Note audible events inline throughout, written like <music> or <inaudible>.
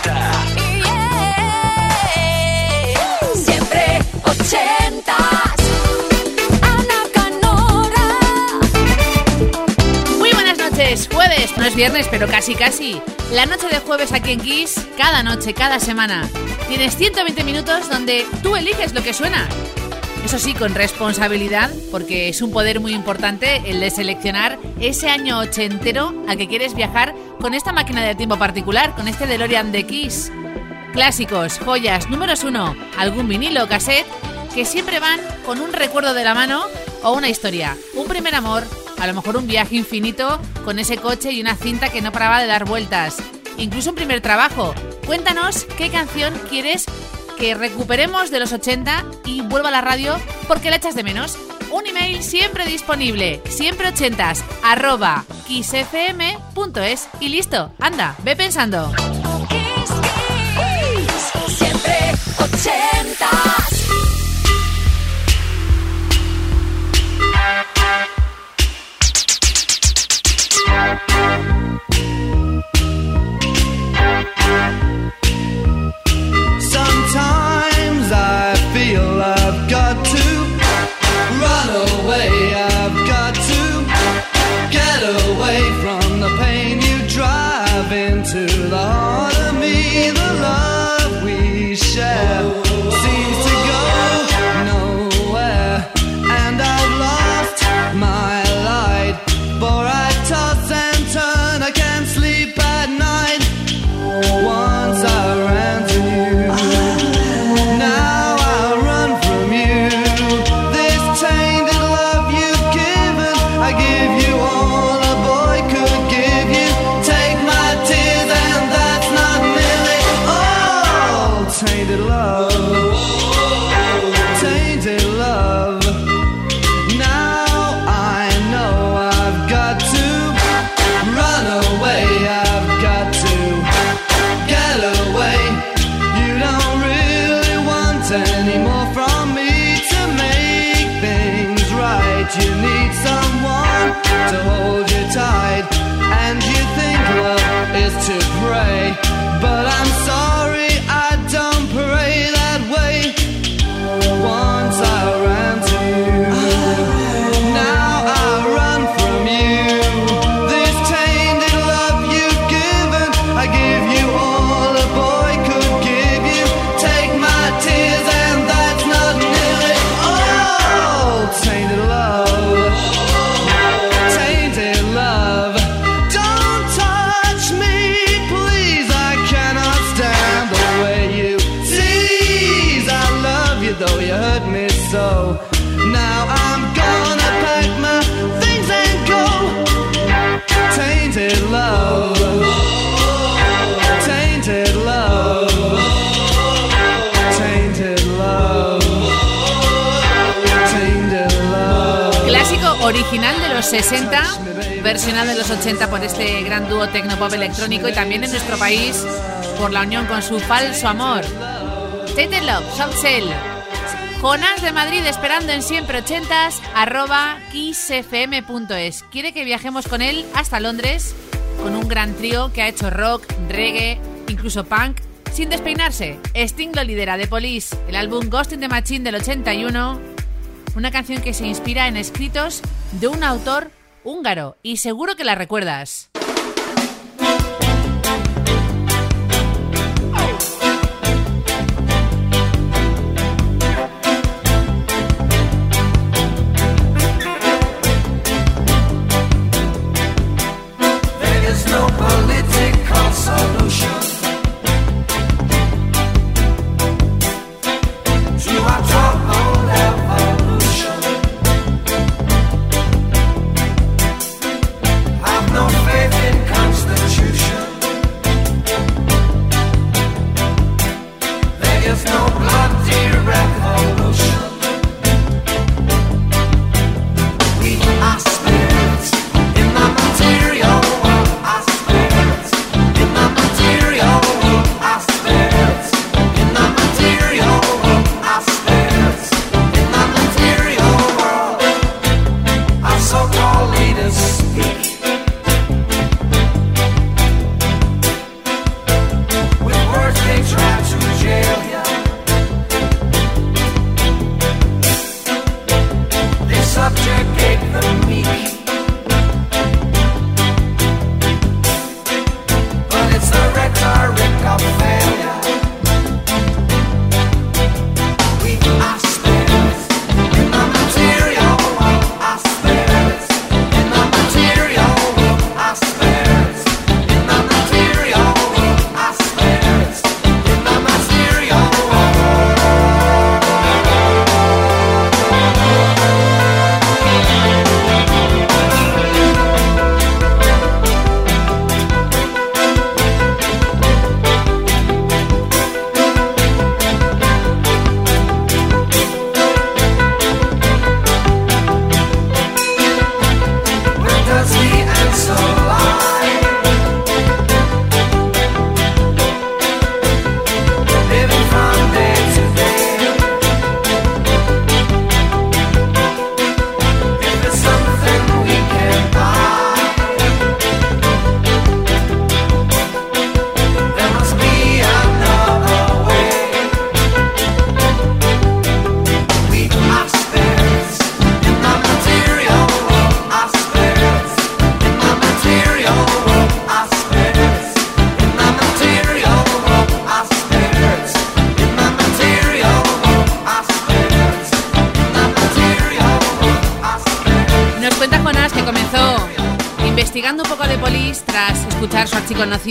80. Siempre 80. Ana Canora. Muy buenas noches, jueves, no es viernes, pero casi casi. La noche de jueves aquí en Kiss, cada noche, cada semana. Tienes 120 minutos donde tú eliges lo que suena. Eso sí, con responsabilidad, porque es un poder muy importante el de seleccionar ese año ochentero al que quieres viajar con esta máquina de tiempo particular, con este DeLorean de Kiss. Clásicos, joyas, números uno, algún vinilo o cassette que siempre van con un recuerdo de la mano o una historia. Un primer amor, a lo mejor un viaje infinito con ese coche y una cinta que no paraba de dar vueltas. Incluso un primer trabajo. Cuéntanos qué canción quieres que recuperemos de los 80 y vuelva a la radio porque la echas de menos. Un email siempre disponible, siempre ochentas, arroba kissfm.es y listo, anda, ve pensando. Los 60, versionado de los 80 por este gran dúo tecnopop electrónico y también en nuestro país por la unión con su falso amor. Tainted Love, Soft Cell. Jonás de Madrid esperando en siempre 80s, arroba kissfm.es. Quiere que viajemos con él hasta Londres con un gran trío que ha hecho rock, reggae, incluso punk, sin despeinarse. Sting lo lidera de Police, el álbum Ghost in the Machine del 81, una canción que se inspira en escritos de un autor húngaro y seguro que la recuerdas.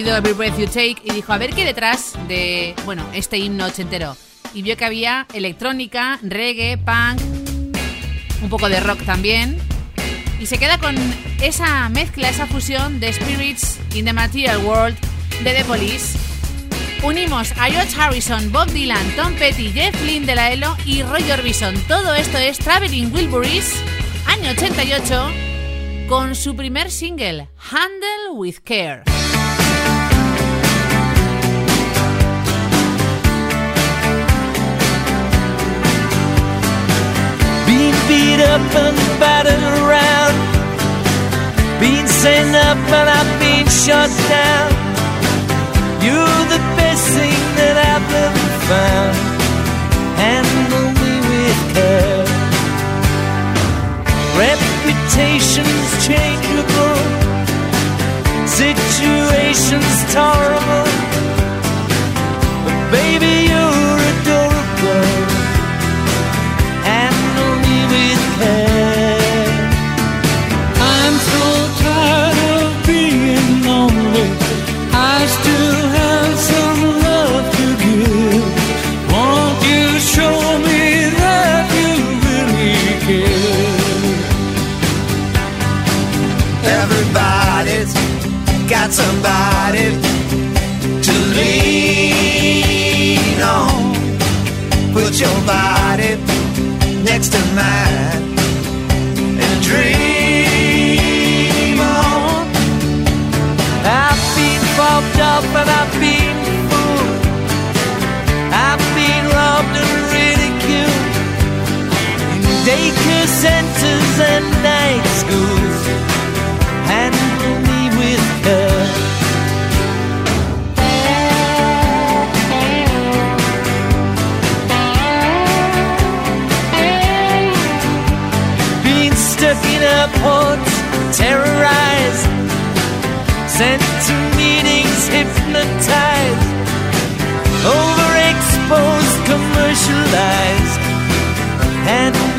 Every Breath You Take y dijo a ver qué detrás de, bueno, este himno ochentero. Y vio que había electrónica, reggae, punk, un poco de rock también. Y se queda con esa mezcla, esa fusión de Spirits in the Material World de The Police. Unimos a George Harrison, Bob Dylan, Tom Petty, Jeff Lynne de la ELO y Roy Orbison. Todo esto es Traveling Wilburys, año 88, con su primer single, Handle with Care. Up and battered around. Being sent up and I've been shut down. You're the best thing that I've ever found. Handle me with care. Reputations changeable. Situations tolerable. But baby, you're body next to mine and dream on. I've been fobbed up and I've been fooled. I've been robbed and ridiculed in daycare centers and night schools. Airports, terrorized sent to meetings hypnotized, overexposed, commercialized. Handle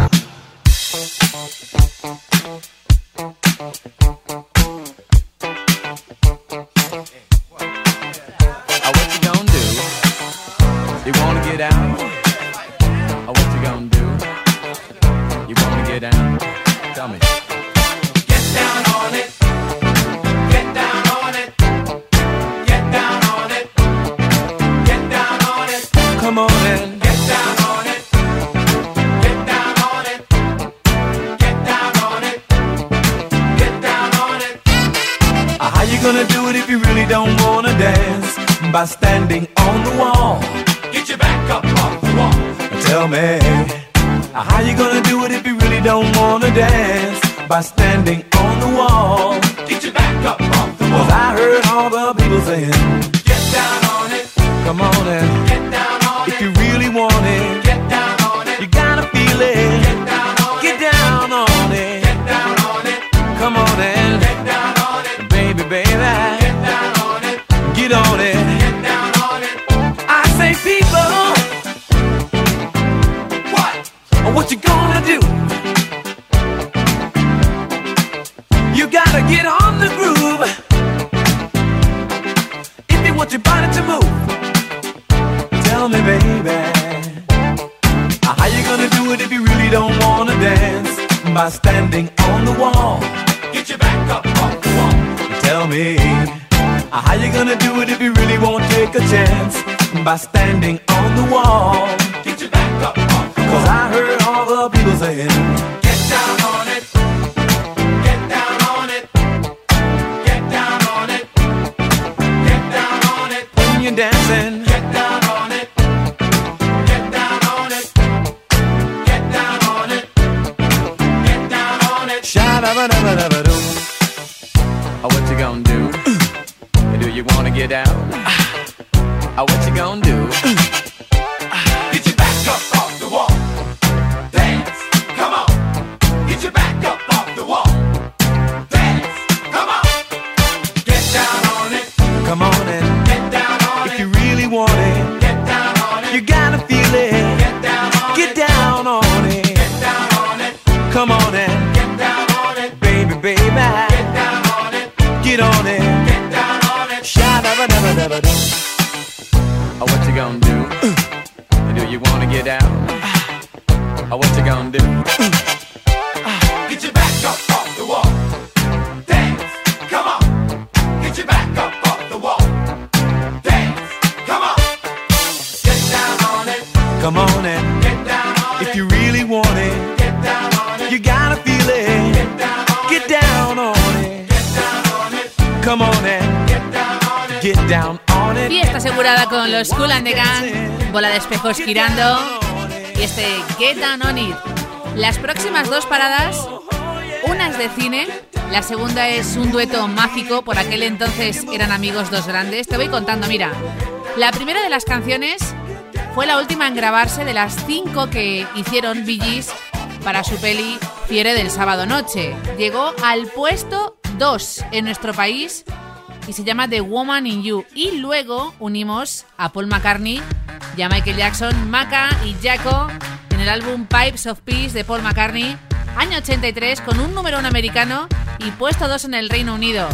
chance by standing on the wall. ever do. Oh, what you gonna do? Uh. do you wanna get out? Uh. oh, what you gonna do? Uh. Fiesta asegurada con los Cool and the Gang, bola de espejos girando y este Get Down On It. Las próximas dos paradas, una es de cine, la segunda es un dueto mágico, por aquel entonces eran amigos dos grandes. Te voy contando, mira, la primera de las canciones fue la última en grabarse de las cinco que hicieron Bee para su peli Fiere del sábado noche. Llegó al puesto 2 en nuestro país y se llama The Woman in You. Y luego unimos a Paul McCartney y a Michael Jackson, Maca y Jaco en el álbum Pipes of Peace de Paul McCartney, año 83, con un número uno americano y puesto dos en el Reino Unido.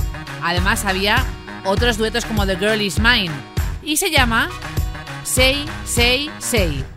Además había otros duetos como The Girl Is Mine y se llama Say, Say, Say.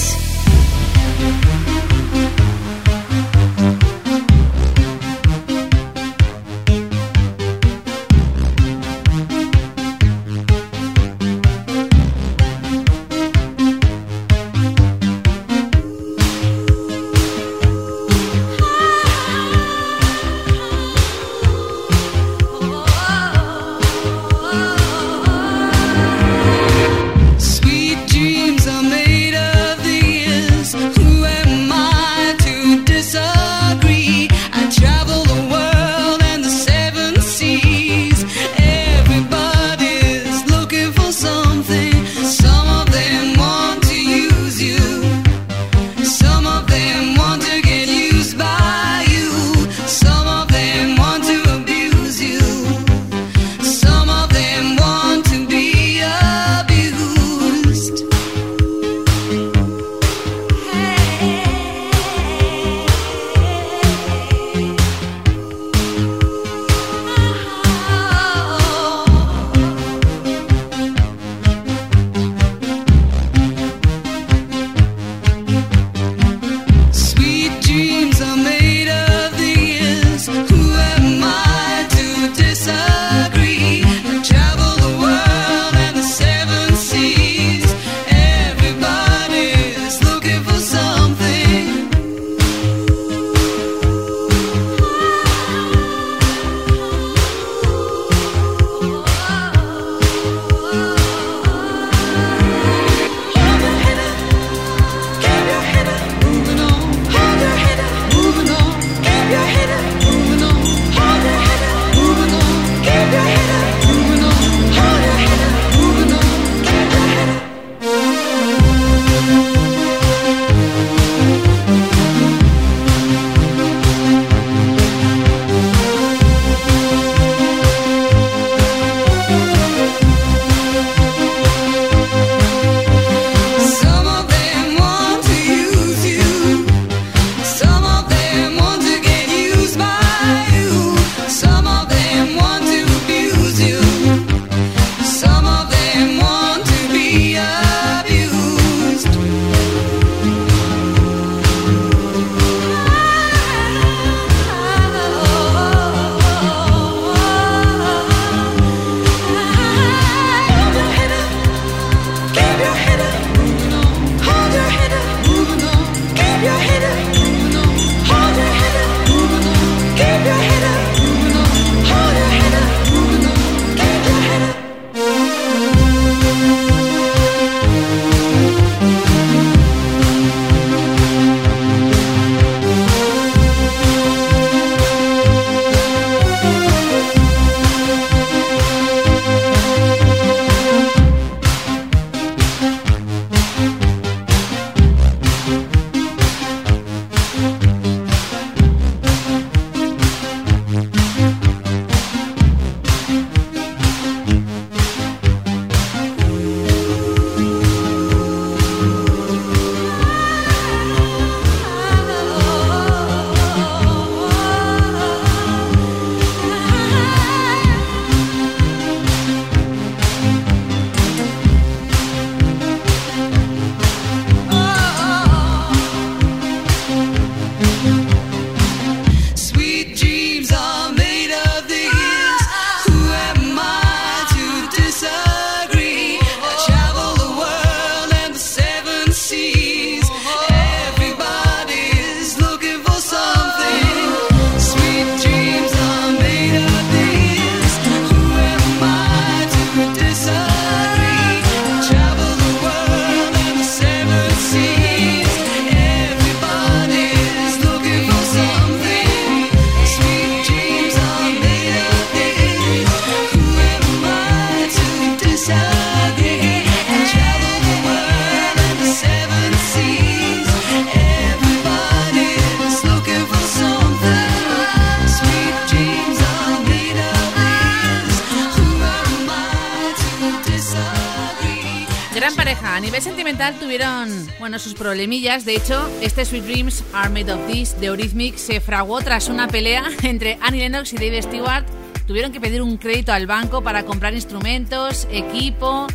Tuvieron, bueno, sus problemillas. De hecho, este Sweet Dreams Are Made of This de Eurythmics se fraguó tras una pelea <laughs> entre Annie Lennox y Dave Stewart. Tuvieron que pedir un crédito al banco para comprar instrumentos, equipo.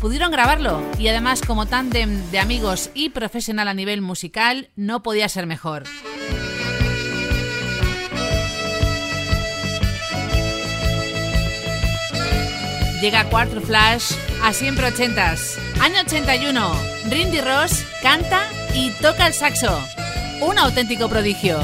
Pudieron grabarlo y además como tándem de amigos y profesional a nivel musical no podía ser mejor. Llega Quarter Flash a siempre ochentas. Año 81. Rindy Ross canta y toca el saxo. Un auténtico prodigio.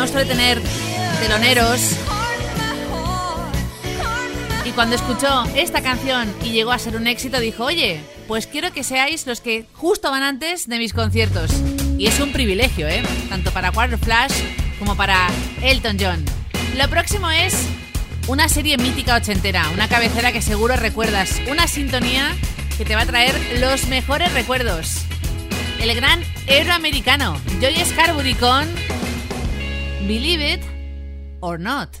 No suele tener teloneros y cuando escuchó esta canción y llegó a ser un éxito dijo, oye, pues quiero que seáis los que justo van antes de mis conciertos. Y es un privilegio, ¿eh? Tanto para Quarter Flash como para Elton John. Lo próximo es una serie mítica ochentera, una cabecera que seguro recuerdas, una sintonía que te va a traer los mejores recuerdos. El gran héroe americano, Joy Scarbury con Believe It or Not.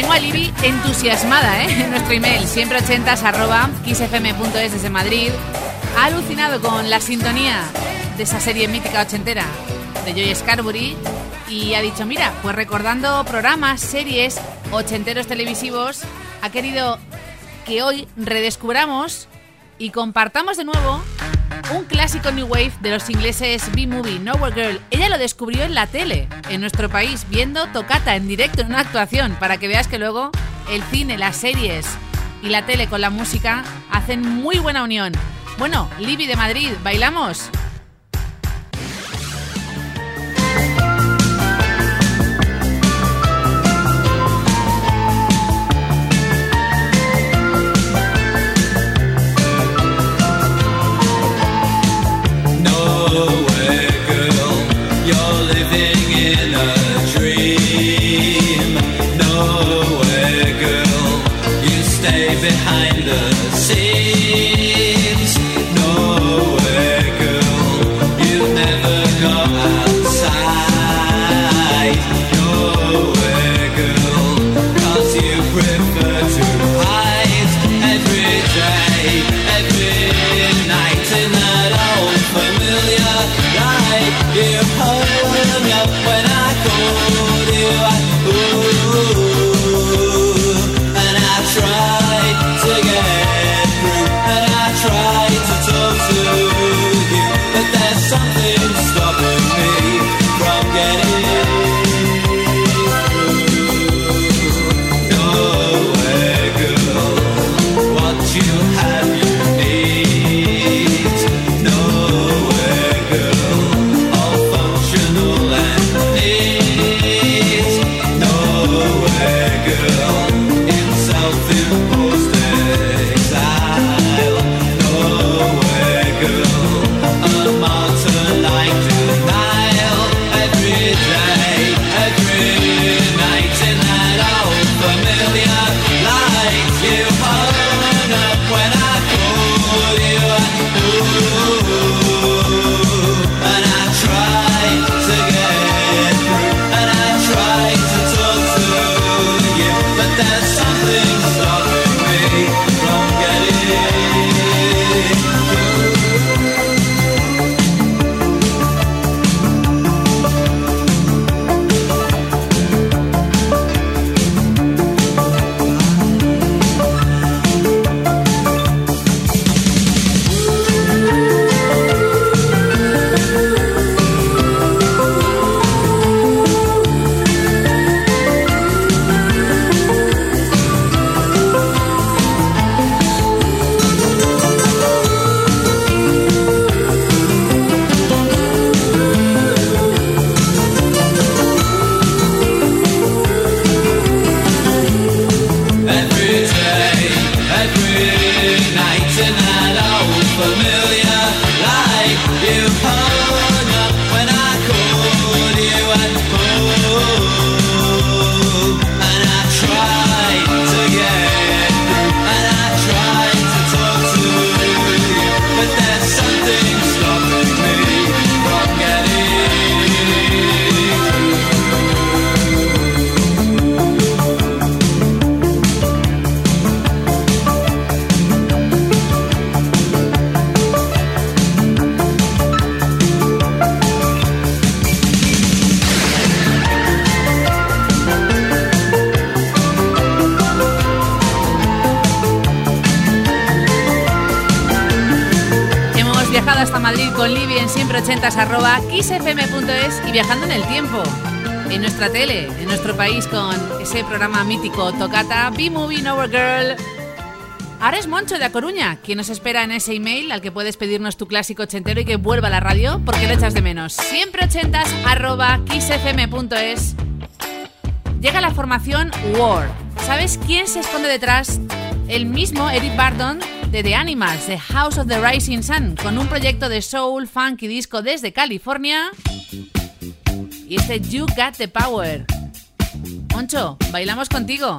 Tengo a Libby entusiasmada ¿eh? en nuestro email, siempre ochentas arroba kissfm.es desde Madrid. Ha alucinado con la sintonía de esa serie mítica ochentera de Joy Scarbury y ha dicho, mira, pues recordando programas, series, ochenteros televisivos, ha querido que hoy redescubramos y compartamos de nuevo un clásico New Wave de los ingleses B-Movie, Nowhere Girl. Ella lo descubrió en la tele, en nuestro país, viendo Tocata en directo en una actuación, para que veas que luego el cine, las series y la tele con la música hacen muy buena unión. Bueno, Libby de Madrid, ¿bailamos? Con ese programa mítico Tocata, B-Movie Nowhere Girl. Ahora es Moncho de A Coruña, quien nos espera en ese email al que puedes pedirnos tu clásico ochentero y que vuelva a la radio porque lo echas de menos. Siempre ochentas arroba kissfm.es. Llega la formación War. ¿Sabes quién se esconde detrás? El mismo Eric Bardon de The Animals, The House of the Rising Sun, con un proyecto de soul, funk y disco desde California. Y este You Got the Power. Moncho, bailamos contigo.